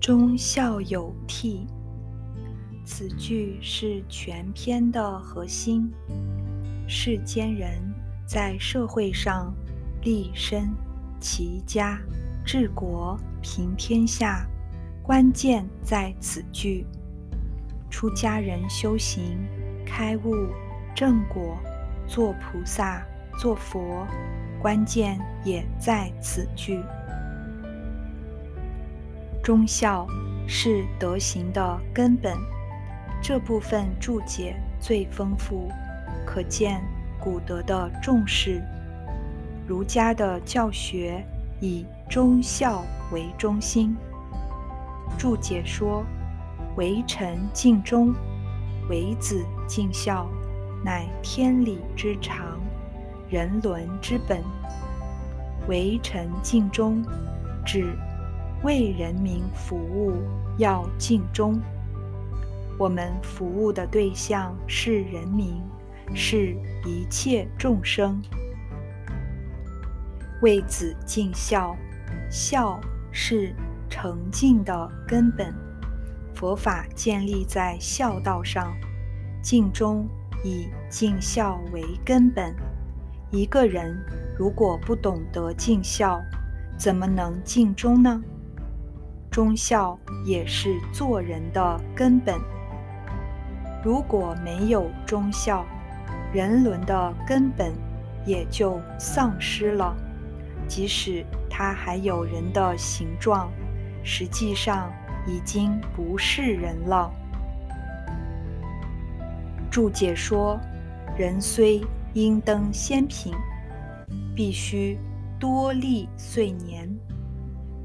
忠孝有悌，此句是全篇的核心。世间人在社会上立身、齐家、治国、平天下，关键在此句。出家人修行、开悟、正果、做菩萨、做佛，关键也在此句。忠孝是德行的根本，这部分注解最丰富，可见古德的重视。儒家的教学以忠孝为中心。注解说：“为臣尽忠，为子尽孝，乃天理之常，人伦之本。为臣尽忠，指。”为人民服务要尽忠，我们服务的对象是人民，是一切众生。为子尽孝，孝是诚敬的根本，佛法建立在孝道上，尽忠以尽孝为根本。一个人如果不懂得尽孝，怎么能尽忠呢？忠孝也是做人的根本。如果没有忠孝，人伦的根本也就丧失了。即使他还有人的形状，实际上已经不是人了。注解说：人虽应登仙品，必须多历岁年，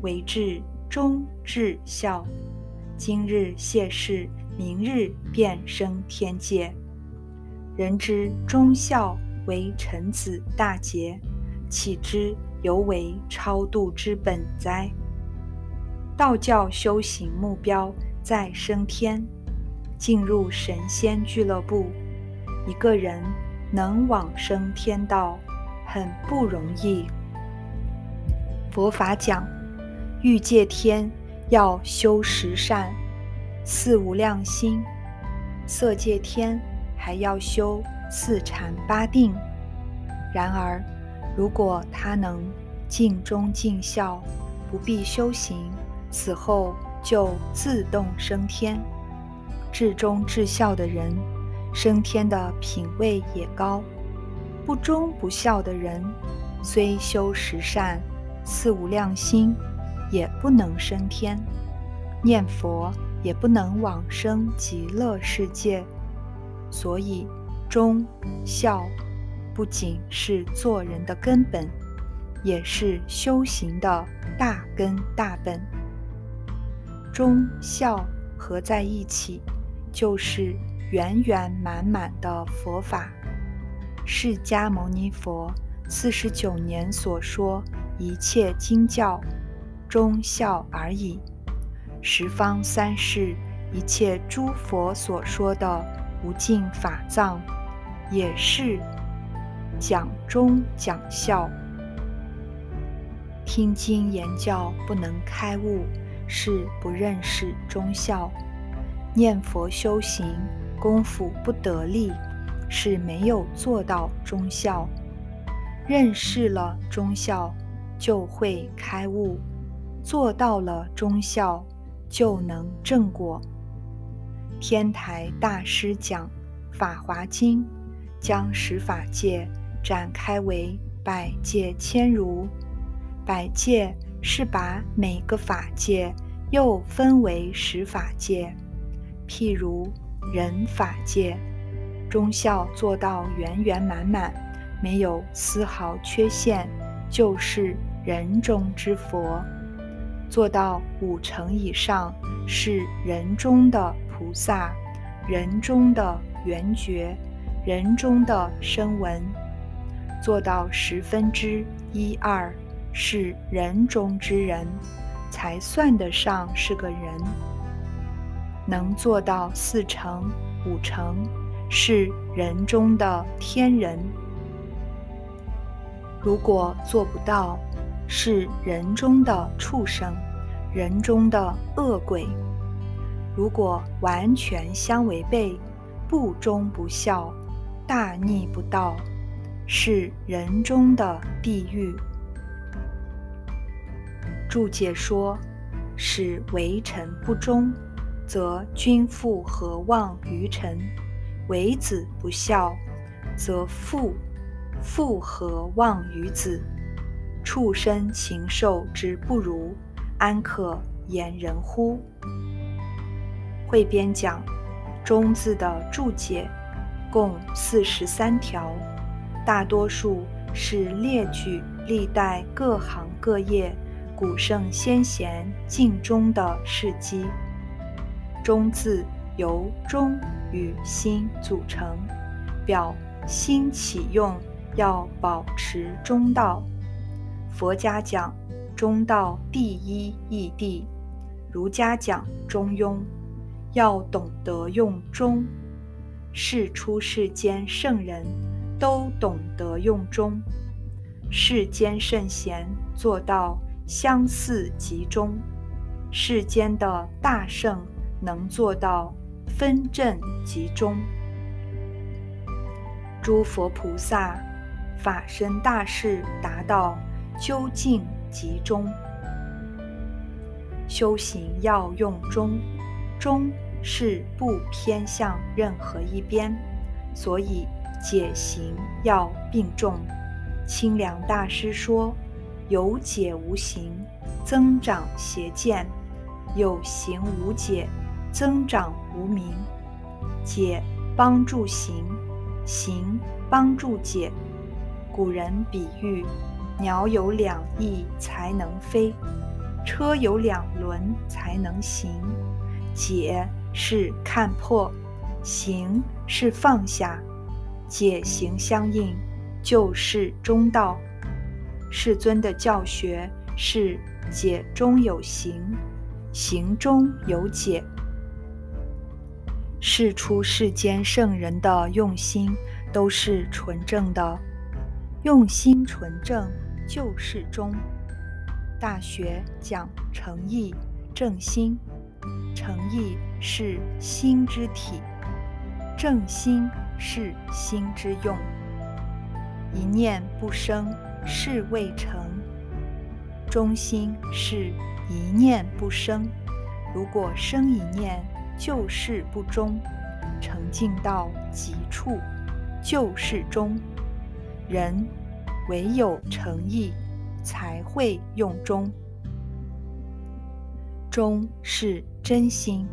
为至。忠至孝，今日谢世，明日便升天界。人之忠孝为臣子大节，岂知犹为超度之本哉？道教修行目标在升天，进入神仙俱乐部。一个人能往生天道，很不容易。佛法讲。欲界天要修十善、四无量心；色界天还要修四禅八定。然而，如果他能尽忠尽孝，不必修行，死后就自动升天。至忠至孝的人，升天的品位也高；不忠不孝的人，虽修十善、四无量心。也不能升天，念佛也不能往生极乐世界。所以，忠孝不仅是做人的根本，也是修行的大根大本。忠孝合在一起，就是圆圆满满的佛法。释迦牟尼佛四十九年所说一切经教。忠孝而已。十方三世一切诸佛所说的无尽法藏，也是讲忠讲孝。听经言教不能开悟，是不认识忠孝；念佛修行功夫不得力，是没有做到忠孝。认识了忠孝，就会开悟。做到了忠孝，就能正果。天台大师讲《法华经》，将十法界展开为百界千如。百界是把每个法界又分为十法界。譬如人法界，忠孝做到圆圆满满，没有丝毫缺陷，就是人中之佛。做到五成以上是人中的菩萨，人中的圆觉，人中的声闻；做到十分之一二是人中之人，才算得上是个人。能做到四成、五成是人中的天人。如果做不到，是人中的畜生，人中的恶鬼。如果完全相违背，不忠不孝，大逆不道，是人中的地狱。注解说：使为臣不忠，则君父何望于臣；为子不孝，则父父何望于子？畜生禽兽之不如，安可言人乎？汇编讲“忠”字的注解共四十三条，大多数是列举历代各行各业古圣先贤尽忠的事迹。“中”字由“中”与“心”组成，表心起用要保持中道。佛家讲中道第一义谛，儒家讲中庸，要懂得用中。世出世间圣人都懂得用中，世间圣贤做到相似集中，世间的大圣能做到分正集中。诸佛菩萨法身大士达到。究竟集中，修行要用中，中是不偏向任何一边，所以解行要并重。清凉大师说：“有解无行，增长邪见；有行无解，增长无明。解帮助行，行帮助解。”古人比喻。鸟有两翼才能飞，车有两轮才能行。解是看破，行是放下，解行相应就是中道。世尊的教学是解中有行，行中有解。世出世间圣人的用心都是纯正的，用心纯正。就是忠。大学讲诚意正心，诚意是心之体，正心是心之用。一念不生，是未成。中心是一念不生，如果生一念，就是不忠。诚敬到极处，就是忠。人。唯有诚意，才会用忠。忠是真心，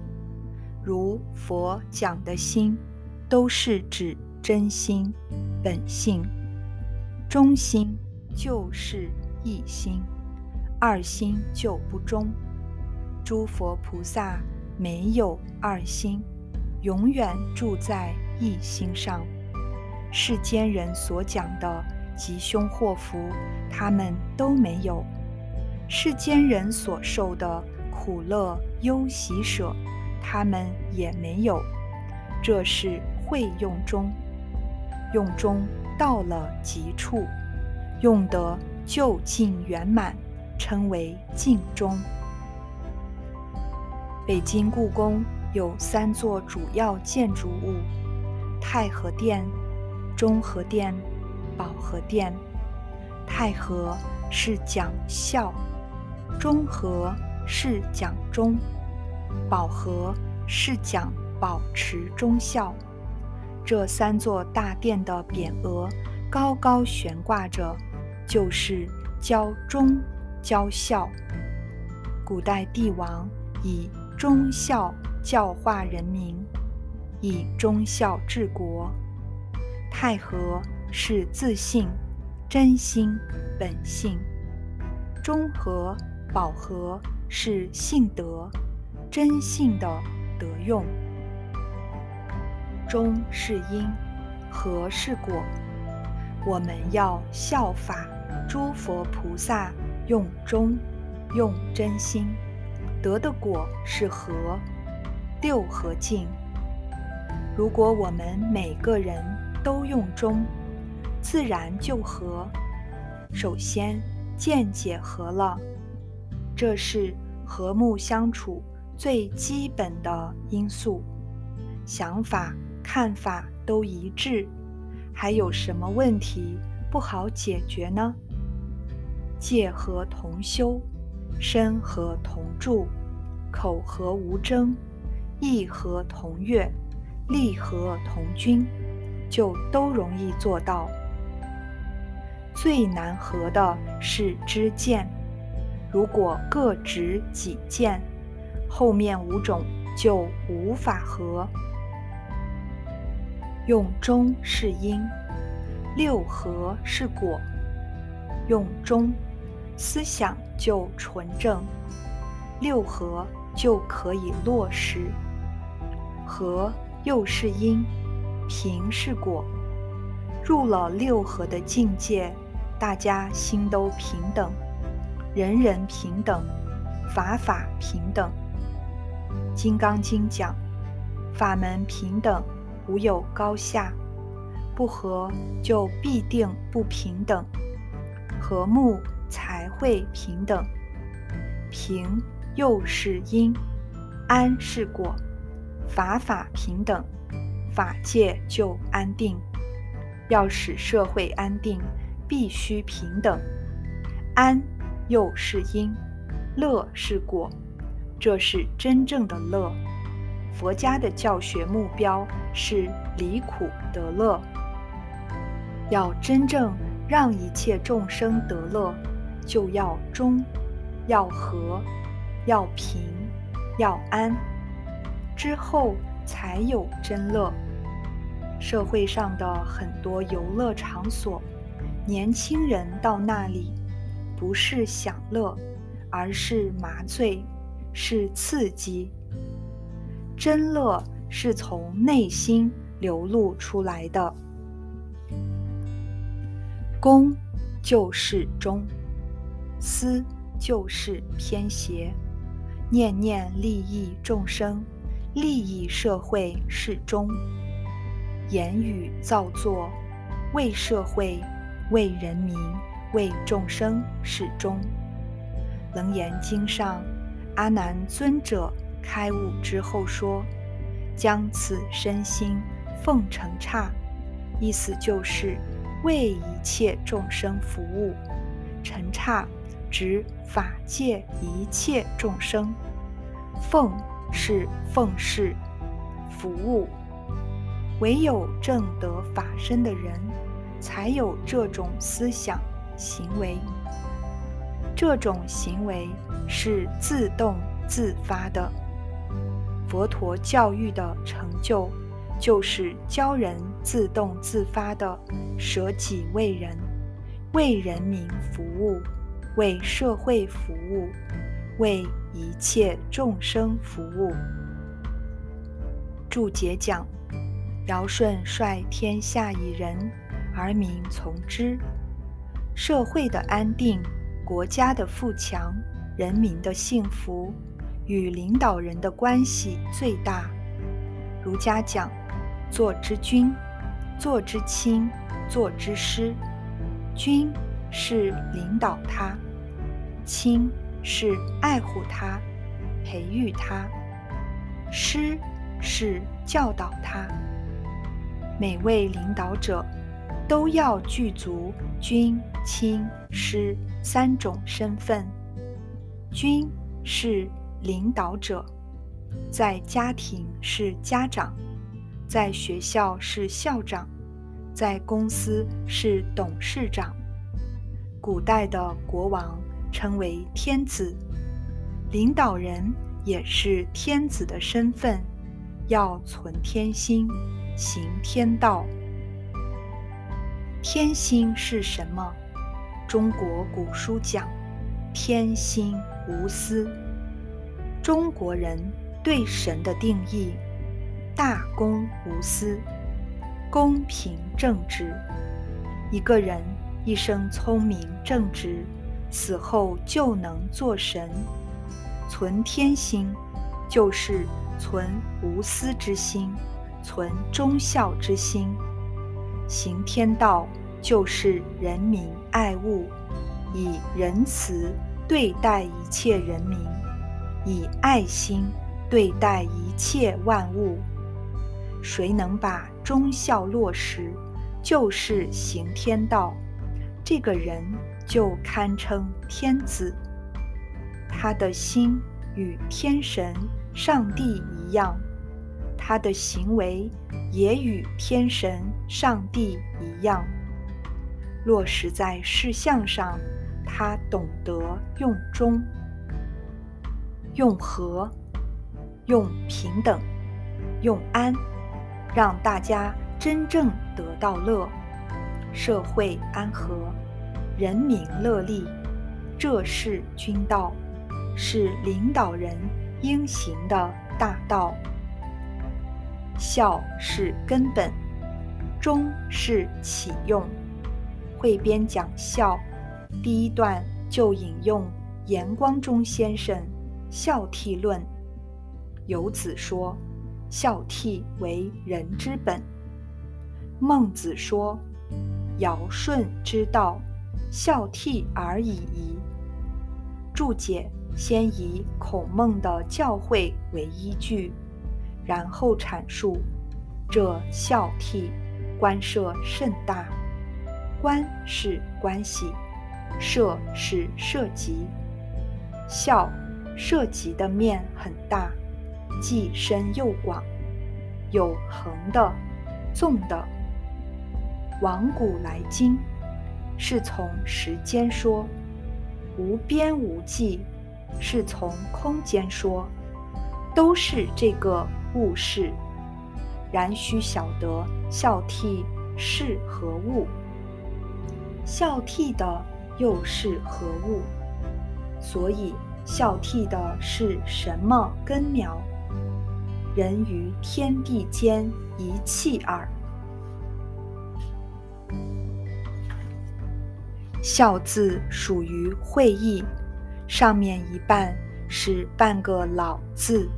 如佛讲的心，都是指真心、本性。忠心就是一心，二心就不忠。诸佛菩萨没有二心，永远住在一心上。世间人所讲的。吉凶祸福，他们都没有；世间人所受的苦乐忧喜舍，他们也没有。这是会用中，用中到了极处，用得就近圆满，称为尽中。北京故宫有三座主要建筑物：太和殿、中和殿。保和殿，太和是讲孝，中和是讲忠，保和是讲保持忠孝。这三座大殿的匾额高高悬挂着，就是教忠教孝。古代帝王以忠孝教化人民，以忠孝治国。太和。是自信、真心、本性；中和、保和是性德、真性的德用。忠是因，和是果。我们要效法诸佛菩萨，用忠、用真心，得的果是和，六合敬。如果我们每个人都用中，自然就和。首先，见解合了，这是和睦相处最基本的因素。想法、看法都一致，还有什么问题不好解决呢？戒和同修，身和同住，口和无争，意和同悦，力和同均，就都容易做到。最难合的是知见，如果各执己见，后面五种就无法合。用中是因，六合是果。用中，思想就纯正，六合就可以落实。合又是因，平是果。入了六合的境界，大家心都平等，人人平等，法法平等。《金刚经》讲，法门平等。无有高下，不和就必定不平等，和睦才会平等。平又是因，安是果，法法平等，法界就安定。要使社会安定，必须平等。安又是因，乐是果，这是真正的乐。佛家的教学目标是离苦得乐，要真正让一切众生得乐，就要中，要和，要平，要安，之后才有真乐。社会上的很多游乐场所，年轻人到那里不是享乐，而是麻醉，是刺激。真乐是从内心流露出来的，公就是忠，私就是偏邪，念念利益众生、利益社会是忠，言语造作为社会、为人民、为众生是忠。楞严经上，阿难尊者。开悟之后说：“将此身心奉成刹，意思就是为一切众生服务。成刹指法界一切众生，奉是奉事，服务。唯有正得法身的人，才有这种思想行为。这种行为是自动自发的。”佛陀教育的成就，就是教人自动自发的舍己为人，为人民服务，为社会服务，为一切众生服务。注解讲：尧舜率天下以仁，而民从之。社会的安定，国家的富强，人民的幸福。与领导人的关系最大。儒家讲：做之君，做之亲，做之师。君是领导他，亲是爱护他、培育他，师是教导他。每位领导者都要具足君、亲、师三种身份。君是。领导者，在家庭是家长，在学校是校长，在公司是董事长。古代的国王称为天子，领导人也是天子的身份，要存天心，行天道。天心是什么？中国古书讲：天心无私。中国人对神的定义：大公无私，公平正直。一个人一生聪明正直，死后就能做神。存天心，就是存无私之心，存忠孝之心。行天道，就是人民爱物。以仁慈对待一切人民，以爱心对待一切万物。谁能把忠孝落实，就是行天道。这个人就堪称天子。他的心与天神、上帝一样，他的行为也与天神、上帝一样。落实在事项上，他懂得用忠、用和、用平等、用安。让大家真正得到乐，社会安和，人民乐利，这是君道，是领导人应行的大道。孝是根本，忠是启用。汇编讲孝，第一段就引用严光中先生《孝悌论》，游子说。孝悌为人之本。孟子说：“尧舜之道，孝悌而已矣。”注解先以孔孟的教诲为依据，然后阐述这孝悌关涉甚大。关是关系，涉是涉及，孝涉及的面很大。既深又广，有横的、纵的。往古来今，是从时间说；无边无际，是从空间说。都是这个物事，然须晓得孝悌是何物，孝悌的又是何物？所以孝悌的是什么根苗？人于天地间一气耳。孝字属于会意，上面一半是半个老字，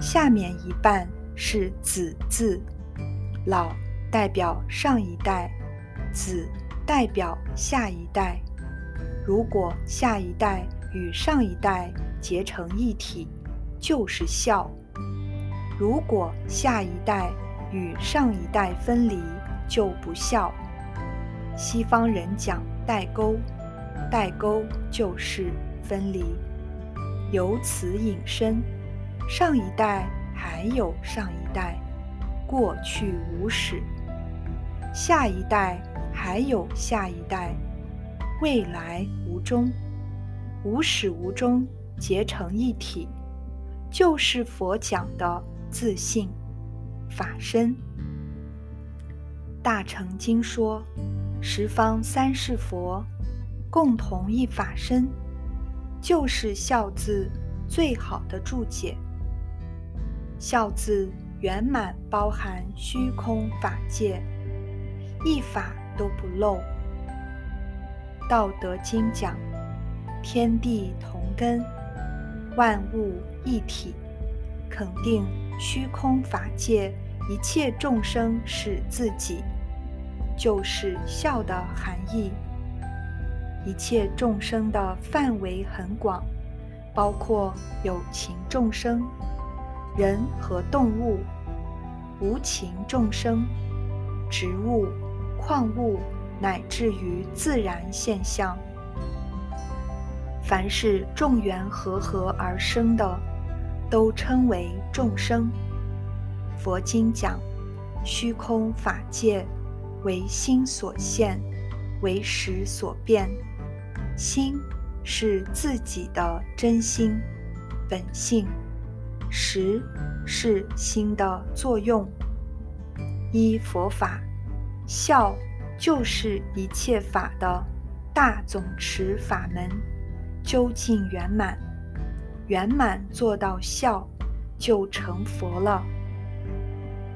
下面一半是子字。老代表上一代，子代表下一代。如果下一代与上一代结成一体，就是孝。如果下一代与上一代分离，就不孝。西方人讲代沟，代沟就是分离。由此引申，上一代还有上一代，过去无始；下一代还有下一代，未来无终。无始无终结成一体，就是佛讲的。自信，法身。大乘经说，十方三世佛共同一法身，就是孝字最好的注解。孝字圆满包含虚空法界，一法都不漏。道德经讲，天地同根，万物一体。肯定虚空法界一切众生是自己，就是孝的含义。一切众生的范围很广，包括有情众生、人和动物、无情众生、植物、矿物，乃至于自然现象。凡是众缘和合而生的。都称为众生。佛经讲，虚空法界为心所现，为识所变。心是自己的真心本性，识是心的作用。依佛法，孝就是一切法的大总持法门，究竟圆满。圆满做到孝，就成佛了。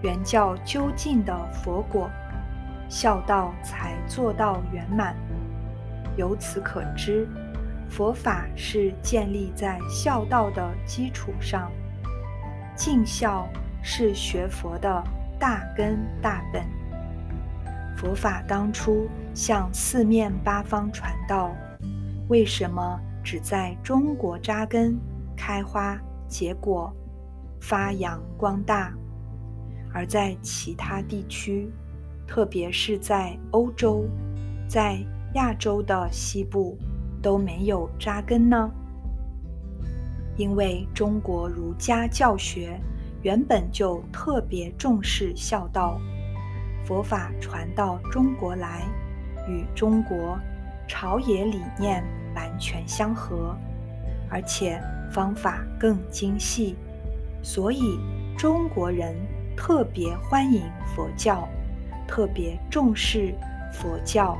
原教究竟的佛果，孝道才做到圆满。由此可知，佛法是建立在孝道的基础上。尽孝是学佛的大根大本。佛法当初向四面八方传道，为什么只在中国扎根、开花、结果、发扬光大，而在其他地区，特别是在欧洲、在亚洲的西部都没有扎根呢？因为中国儒家教学原本就特别重视孝道，佛法传到中国来，与中国朝野理念。完全相合，而且方法更精细，所以中国人特别欢迎佛教，特别重视佛教。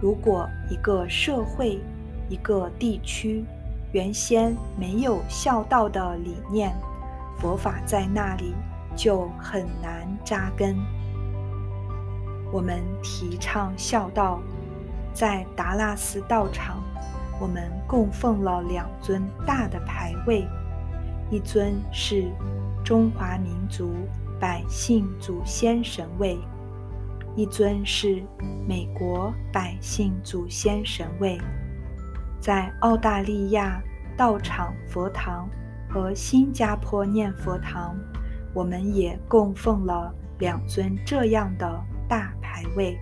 如果一个社会、一个地区原先没有孝道的理念，佛法在那里就很难扎根。我们提倡孝道。在达拉斯道场，我们供奉了两尊大的牌位，一尊是中华民族百姓祖先神位，一尊是美国百姓祖先神位。在澳大利亚道场佛堂和新加坡念佛堂，我们也供奉了两尊这样的大牌位。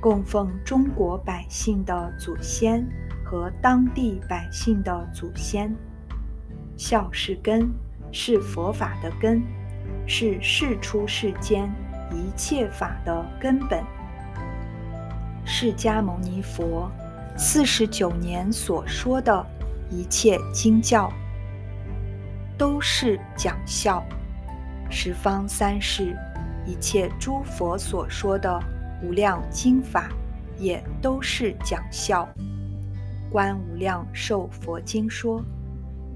供奉中国百姓的祖先和当地百姓的祖先，孝是根，是佛法的根，是世出世间一切法的根本。释迦牟尼佛四十九年所说的一切经教，都是讲孝；十方三世一切诸佛所说的。无量经法也都是讲孝。观无量寿佛经说，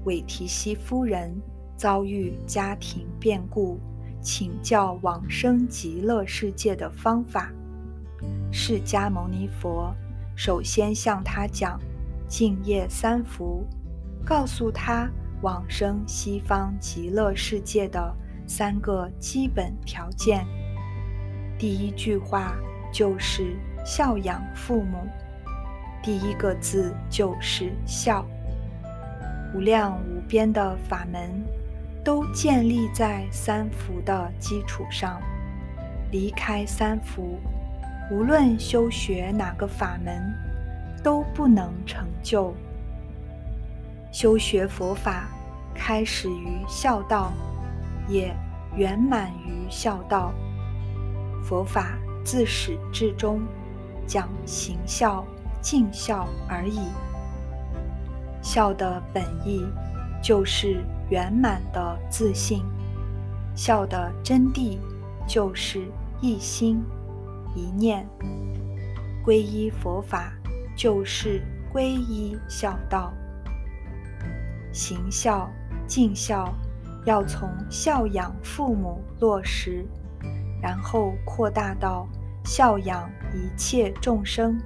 韦提希夫人遭遇家庭变故，请教往生极乐世界的方法。释迦牟尼佛首先向他讲净业三福，告诉他往生西方极乐世界的三个基本条件。第一句话。就是孝养父母，第一个字就是孝。无量无边的法门，都建立在三福的基础上。离开三福，无论修学哪个法门，都不能成就。修学佛法，开始于孝道，也圆满于孝道。佛法。自始至终，讲行孝、尽孝而已。孝的本意就是圆满的自信，孝的真谛就是一心一念。皈依佛法就是皈依孝道。行孝、尽孝要从孝养父母落实。然后扩大到孝养一切众生。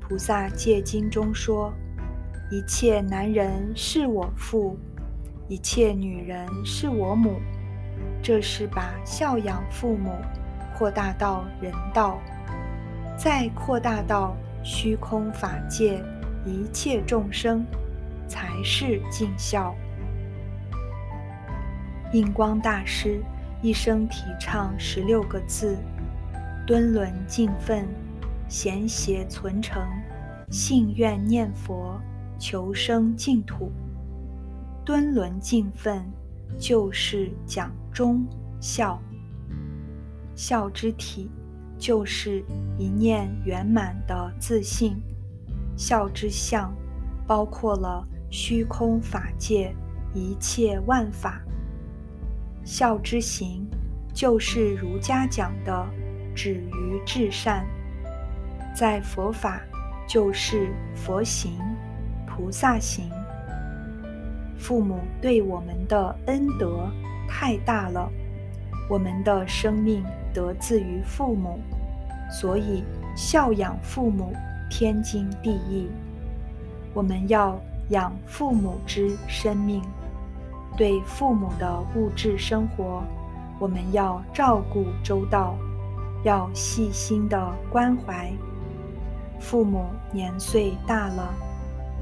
菩萨戒经中说：“一切男人是我父，一切女人是我母。”这是把孝养父母扩大到人道，再扩大到虚空法界一切众生，才是尽孝。印光大师。一生提倡十六个字：敦伦敬奋，贤邪存诚，信愿念佛，求生净土。敦伦敬奋就是讲忠孝，孝之体就是一念圆满的自信，孝之相包括了虚空法界一切万法。孝之行，就是儒家讲的止于至善，在佛法就是佛行、菩萨行。父母对我们的恩德太大了，我们的生命得自于父母，所以孝养父母天经地义。我们要养父母之生命。对父母的物质生活，我们要照顾周到，要细心的关怀。父母年岁大了，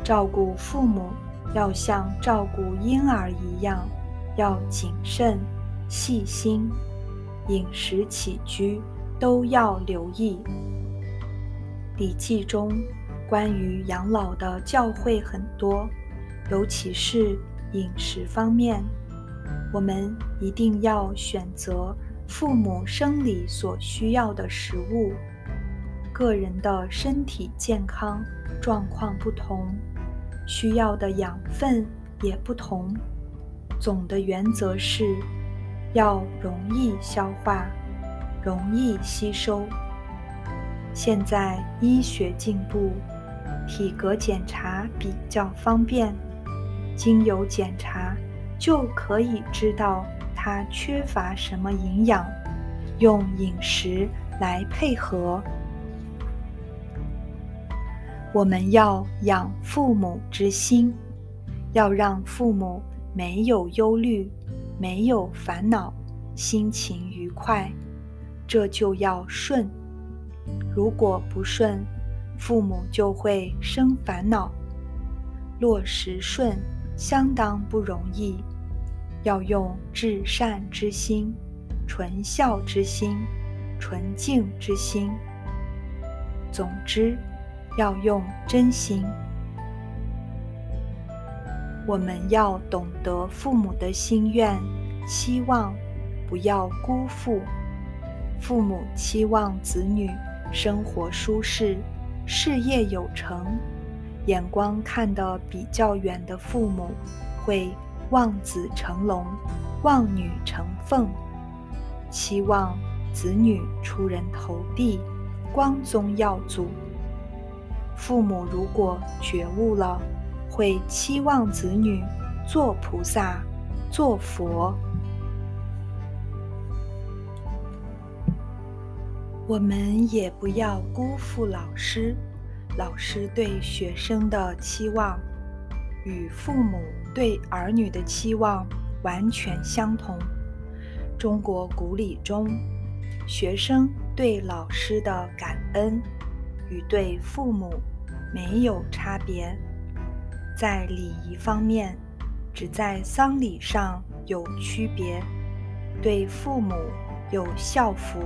照顾父母要像照顾婴儿一样，要谨慎、细心，饮食起居都要留意。《礼记》中关于养老的教诲很多，尤其是饮食方面，我们一定要选择父母生理所需要的食物。个人的身体健康状况不同，需要的养分也不同。总的原则是，要容易消化，容易吸收。现在医学进步，体格检查比较方便，经由检查就可以知道它缺乏什么营养，用饮食来配合。我们要养父母之心，要让父母没有忧虑、没有烦恼，心情愉快。这就要顺，如果不顺，父母就会生烦恼。落实顺相当不容易，要用至善之心、纯孝之心、纯净之心。总之。要用真心，我们要懂得父母的心愿、期望，不要辜负。父母期望子女生活舒适、事业有成，眼光看得比较远的父母，会望子成龙、望女成凤，期望子女出人头地、光宗耀祖。父母如果觉悟了，会期望子女做菩萨、做佛。我们也不要辜负老师，老师对学生的期望与父母对儿女的期望完全相同。中国古礼中，学生对老师的感恩。与对父母没有差别，在礼仪方面，只在丧礼上有区别。对父母有孝服，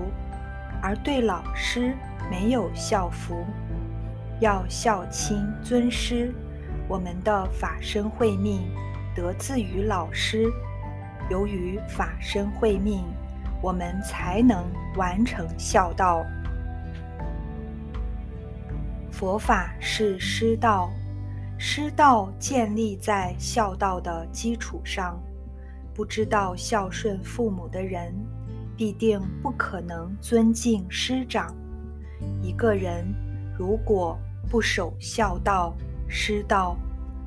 而对老师没有孝服。要孝亲尊师。我们的法身慧命得自于老师，由于法身慧命，我们才能完成孝道。佛法是师道，师道建立在孝道的基础上。不知道孝顺父母的人，必定不可能尊敬师长。一个人如果不守孝道、师道，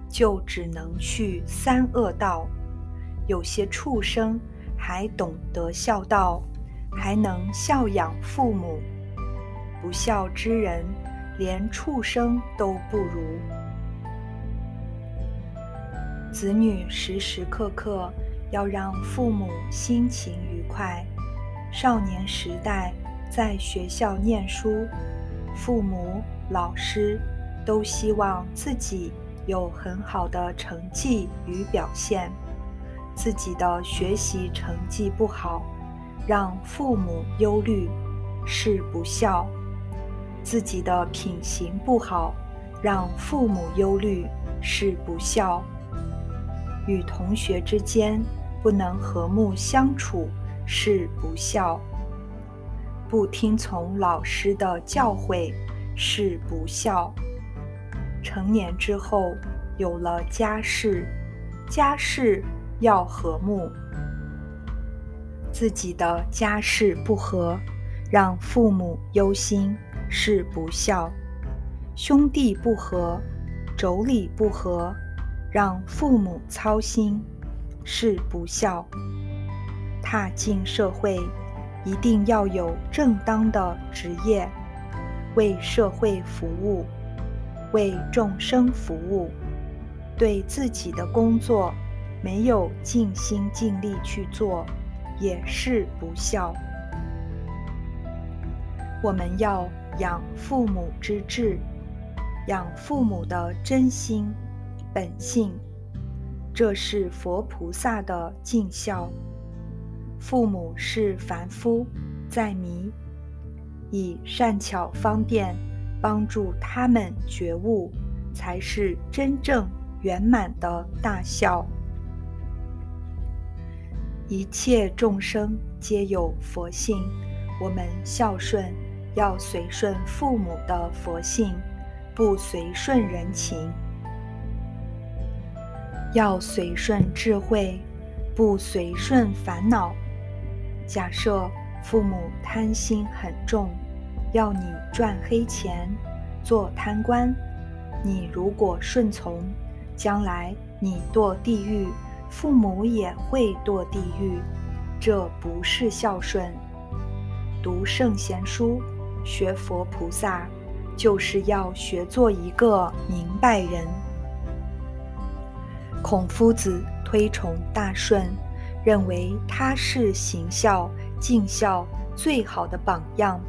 就只能去三恶道。有些畜生还懂得孝道，还能孝养父母，不孝之人。连畜生都不如。子女时时刻刻要让父母心情愉快。少年时代在学校念书，父母、老师都希望自己有很好的成绩与表现。自己的学习成绩不好，让父母忧虑，是不孝。自己的品行不好，让父母忧虑是不孝；与同学之间不能和睦相处是不孝；不听从老师的教诲是不孝。成年之后有了家室，家事要和睦。自己的家事不和，让父母忧心。是不孝，兄弟不和，妯娌不和，让父母操心是不孝。踏进社会，一定要有正当的职业，为社会服务，为众生服务。对自己的工作没有尽心尽力去做，也是不孝。我们要。养父母之志，养父母的真心本性，这是佛菩萨的尽孝。父母是凡夫，在迷，以善巧方便帮助他们觉悟，才是真正圆满的大孝。一切众生皆有佛性，我们孝顺要随顺父母的佛性。不随顺人情，要随顺智慧；不随顺烦恼。假设父母贪心很重，要你赚黑钱、做贪官，你如果顺从，将来你堕地狱，父母也会堕地狱，这不是孝顺。读圣贤书，学佛菩萨。就是要学做一个明白人。孔夫子推崇大顺，认为他是行孝尽孝最好的榜样。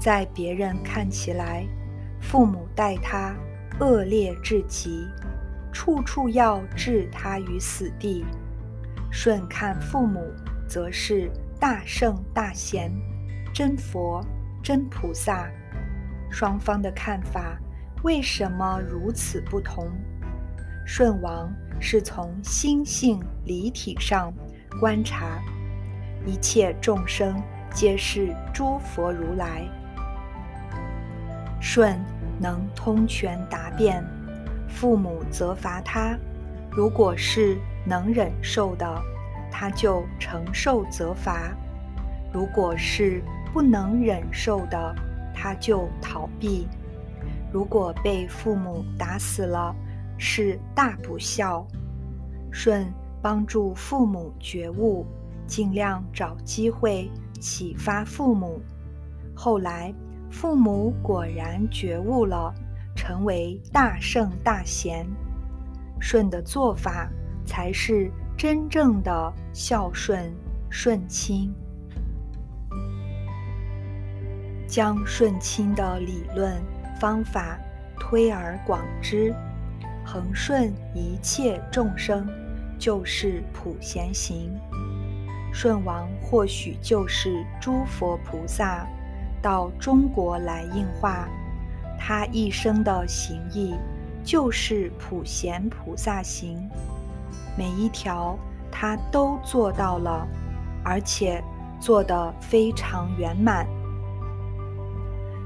在别人看起来，父母待他恶劣至极，处处要置他于死地；顺看父母，则是大圣大贤，真佛真菩萨。双方的看法为什么如此不同？舜王是从心性离体上观察一切众生，皆是诸佛如来。舜能通权达变，父母责罚他，如果是能忍受的，他就承受责罚；如果是不能忍受的，他就逃避。如果被父母打死了，是大不孝。舜帮助父母觉悟，尽量找机会启发父母。后来，父母果然觉悟了，成为大圣大贤。舜的做法才是真正的孝顺顺亲。将顺亲的理论方法推而广之，恒顺一切众生，就是普贤行。顺王或许就是诸佛菩萨到中国来应化，他一生的行义就是普贤菩萨行，每一条他都做到了，而且做得非常圆满。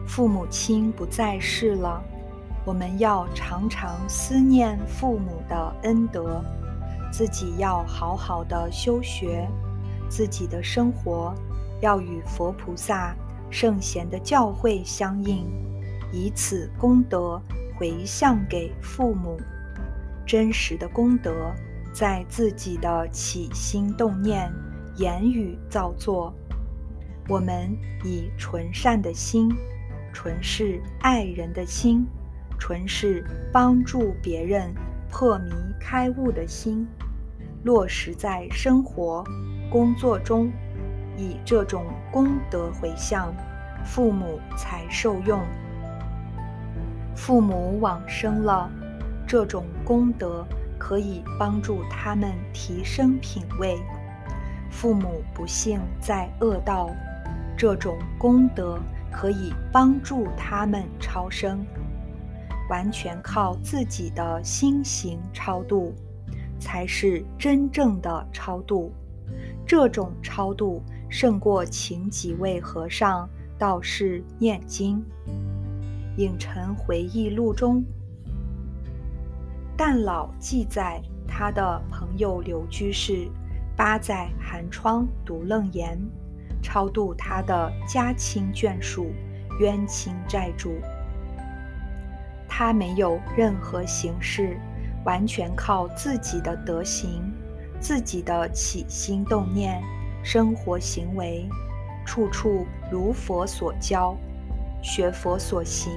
父母亲不在世了，我们要常常思念父母的恩德，自己要好好的修学，自己的生活要与佛菩萨、圣贤的教诲相应，以此功德回向给父母。真实的功德在自己的起心动念、言语造作。我们以纯善的心。纯是爱人的心，纯是帮助别人破迷开悟的心，落实在生活、工作中，以这种功德回向，父母才受用。父母往生了，这种功德可以帮助他们提升品位；父母不幸在恶道，这种功德。可以帮助他们超生，完全靠自己的心行超度，才是真正的超度。这种超度胜过请几位和尚、道士念经。《影尘回忆录》中，旦老记载他的朋友刘居士八载寒窗读楞严。超度他的家亲眷属、冤亲债主，他没有任何形式，完全靠自己的德行、自己的起心动念、生活行为，处处如佛所教，学佛所行，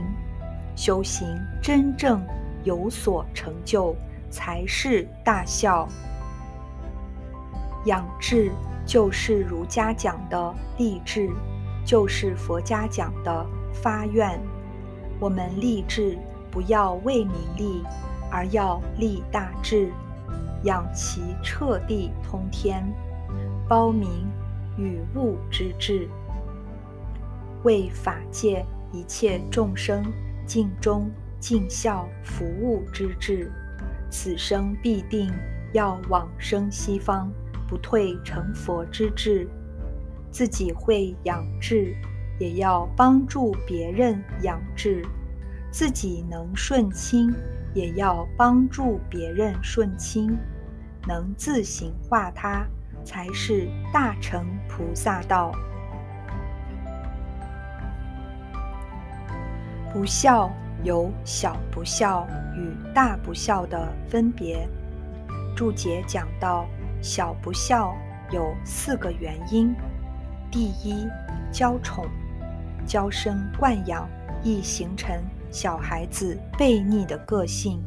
修行真正有所成就，才是大孝。养志。就是儒家讲的立志，就是佛家讲的发愿。我们立志不要为名利，而要立大志，养其彻地通天，包明与物之志，为法界一切众生尽忠尽孝服务之志。此生必定要往生西方，不退成佛之志。自己会养志，也要帮助别人养志；自己能顺亲，也要帮助别人顺亲。能自行化他，才是大乘菩萨道。不孝有小不孝与大不孝的分别。注解讲到，小不孝有四个原因。第一，娇宠、娇生惯养，易形成小孩子悖逆的个性。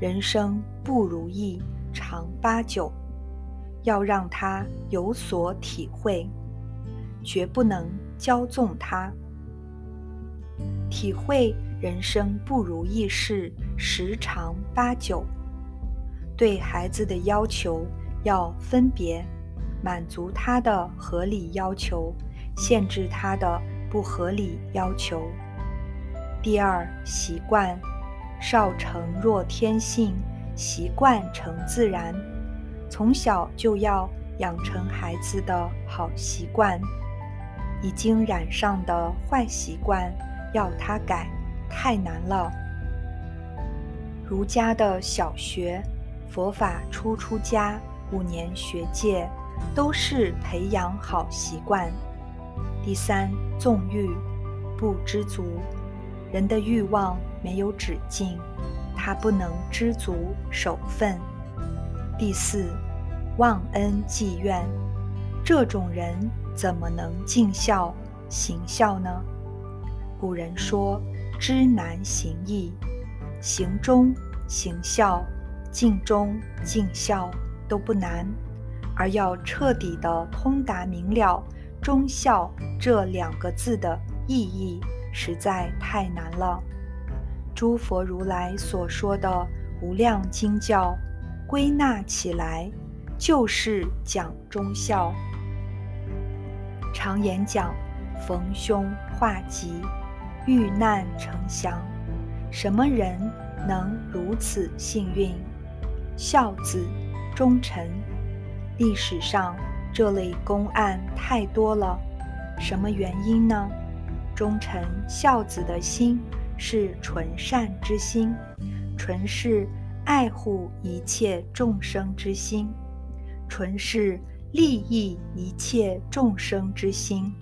人生不如意常八九，要让他有所体会，绝不能骄纵他。体会人生不如意事十常八九，对孩子的要求要分别。满足他的合理要求，限制他的不合理要求。第二，习惯，少成若天性，习惯成自然。从小就要养成孩子的好习惯，已经染上的坏习惯要他改，太难了。儒家的小学，佛法初出家，五年学界。都是培养好习惯。第三，纵欲，不知足。人的欲望没有止境，他不能知足守分。第四，忘恩记怨，这种人怎么能尽孝行孝呢？古人说：“知难行易，行忠行孝，尽忠尽孝都不难。”而要彻底的通达明了“忠孝”这两个字的意义，实在太难了。诸佛如来所说的无量经教，归纳起来就是讲忠孝。常言讲：“逢凶化吉，遇难成祥。”什么人能如此幸运？孝子忠臣。历史上这类公案太多了，什么原因呢？忠臣孝子的心是纯善之心，纯是爱护一切众生之心，纯是利益一切众生之心。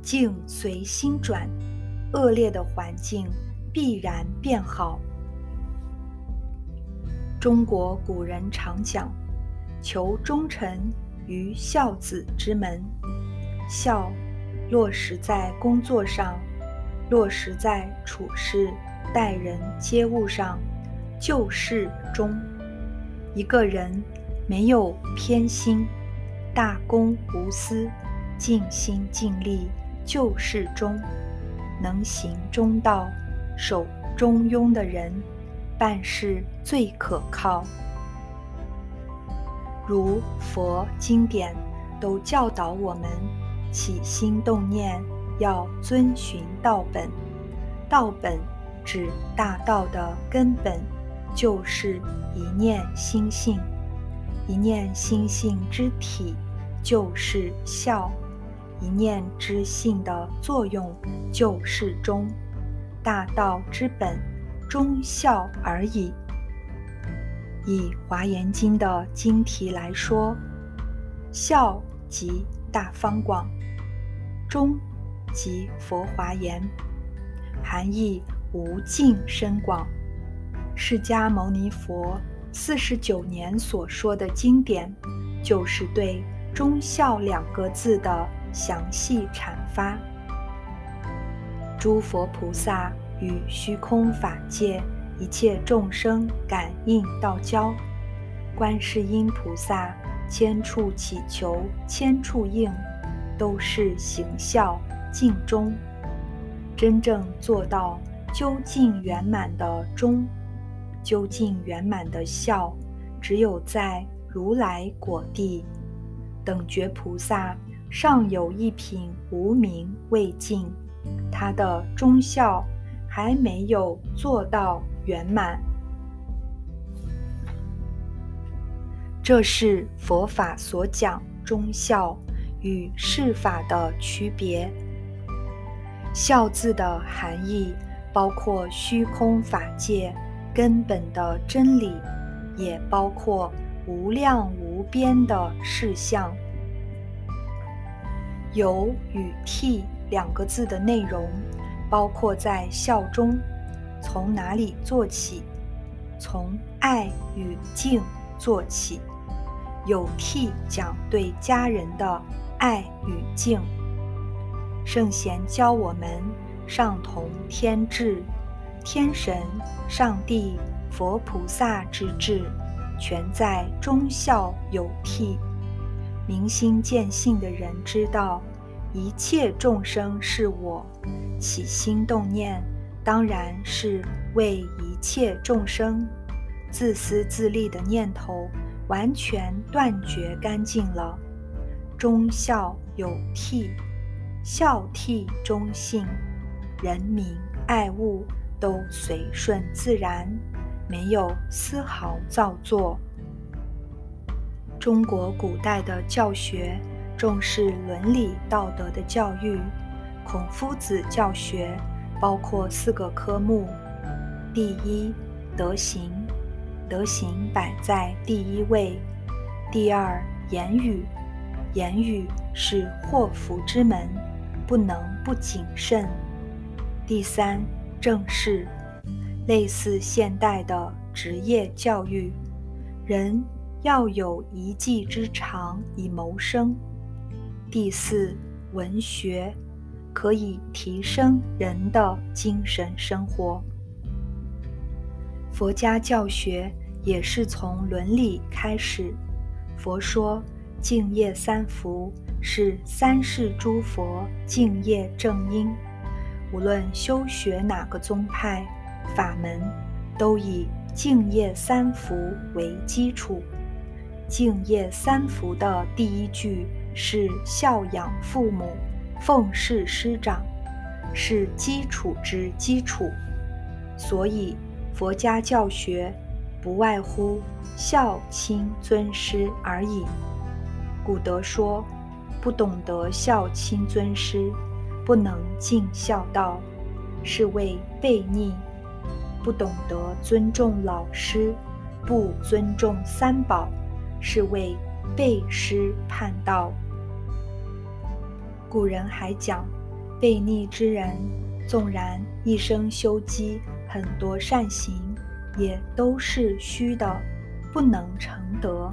境随心转，恶劣的环境必然变好。中国古人常讲：“求忠臣于孝子之门。”孝落实在工作上，落实在处事待人接物上，就是忠。一个人没有偏心，大公无私，尽心尽力，就是忠。能行忠道，守中庸的人。办事最可靠，如佛经典都教导我们，起心动念要遵循道本。道本指大道的根本，就是一念心性。一念心性之体，就是孝。一念之性的作用，就是忠。大道之本。忠孝而已。以《华严经》的经题来说，孝即大方广，忠即佛华严，含义无尽深广。释迦牟尼佛四十九年所说的经典，就是对忠孝两个字的详细阐发。诸佛菩萨。与虚空法界一切众生感应道交，观世音菩萨千处祈求千处应，都是行孝敬忠，真正做到究竟圆满的忠，究竟圆满的孝，只有在如来果地。等觉菩萨尚有一品无名未尽，他的忠孝还没有做到圆满。这是佛法所讲忠孝与世法的区别。孝字的含义包括虚空法界根本的真理，也包括无量无边的事相。有与替两个字的内容，包括在孝中，从哪里做起？从爱与敬做起。有替讲对家人的爱与敬，圣贤教我们上同天智、天神、上帝、佛菩萨之智，全在忠孝有替。明心见性的人知道，一切众生是我，起心动念当然是为一切众生，自私自利的念头。完全断绝干净了，忠孝有悌，孝悌忠信，人民爱物都随顺自然，没有丝毫造作。中国古代的教学重视伦理道德的教育，孔夫子教学包括四个科目：第一，德行。德行摆在第一位，第二言语，言语是祸福之门，不能不谨慎。第三正事，类似现代的职业教育，人要有一技之长以谋生。第四文学，可以提升人的精神生活。佛家教学也是从伦理开始。佛说敬业三福是三世诸佛敬业正因。无论修学哪个宗派法门，都以敬业三福为基础。敬业三福的第一句是孝养父母、奉事师长，是基础之基础。所以。佛家教学不外乎孝亲尊师而已。古德说：“不懂得孝亲尊师，不能尽孝道，是为悖逆；不懂得尊重老师，不尊重三宝，是为背师叛道。”古人还讲：“悖逆之人，纵然一生修积。”很多善行也都是虚的，不能成德。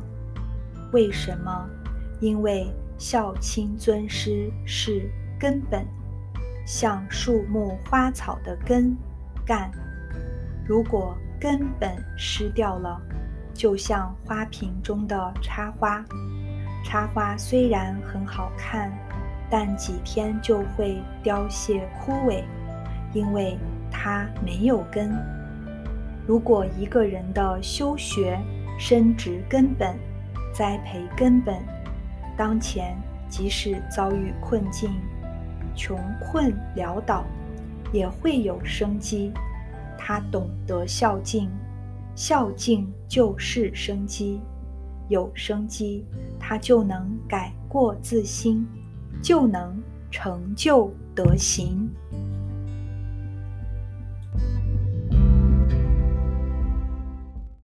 为什么？因为孝亲尊师是根本，像树木花草的根干。如果根本失掉了，就像花瓶中的插花，插花虽然很好看，但几天就会凋谢枯萎，因为。它没有根。如果一个人的修学、深植根本、栽培根本，当前即使遭遇困境、穷困潦倒，也会有生机。他懂得孝敬，孝敬就是生机。有生机，他就能改过自新，就能成就德行。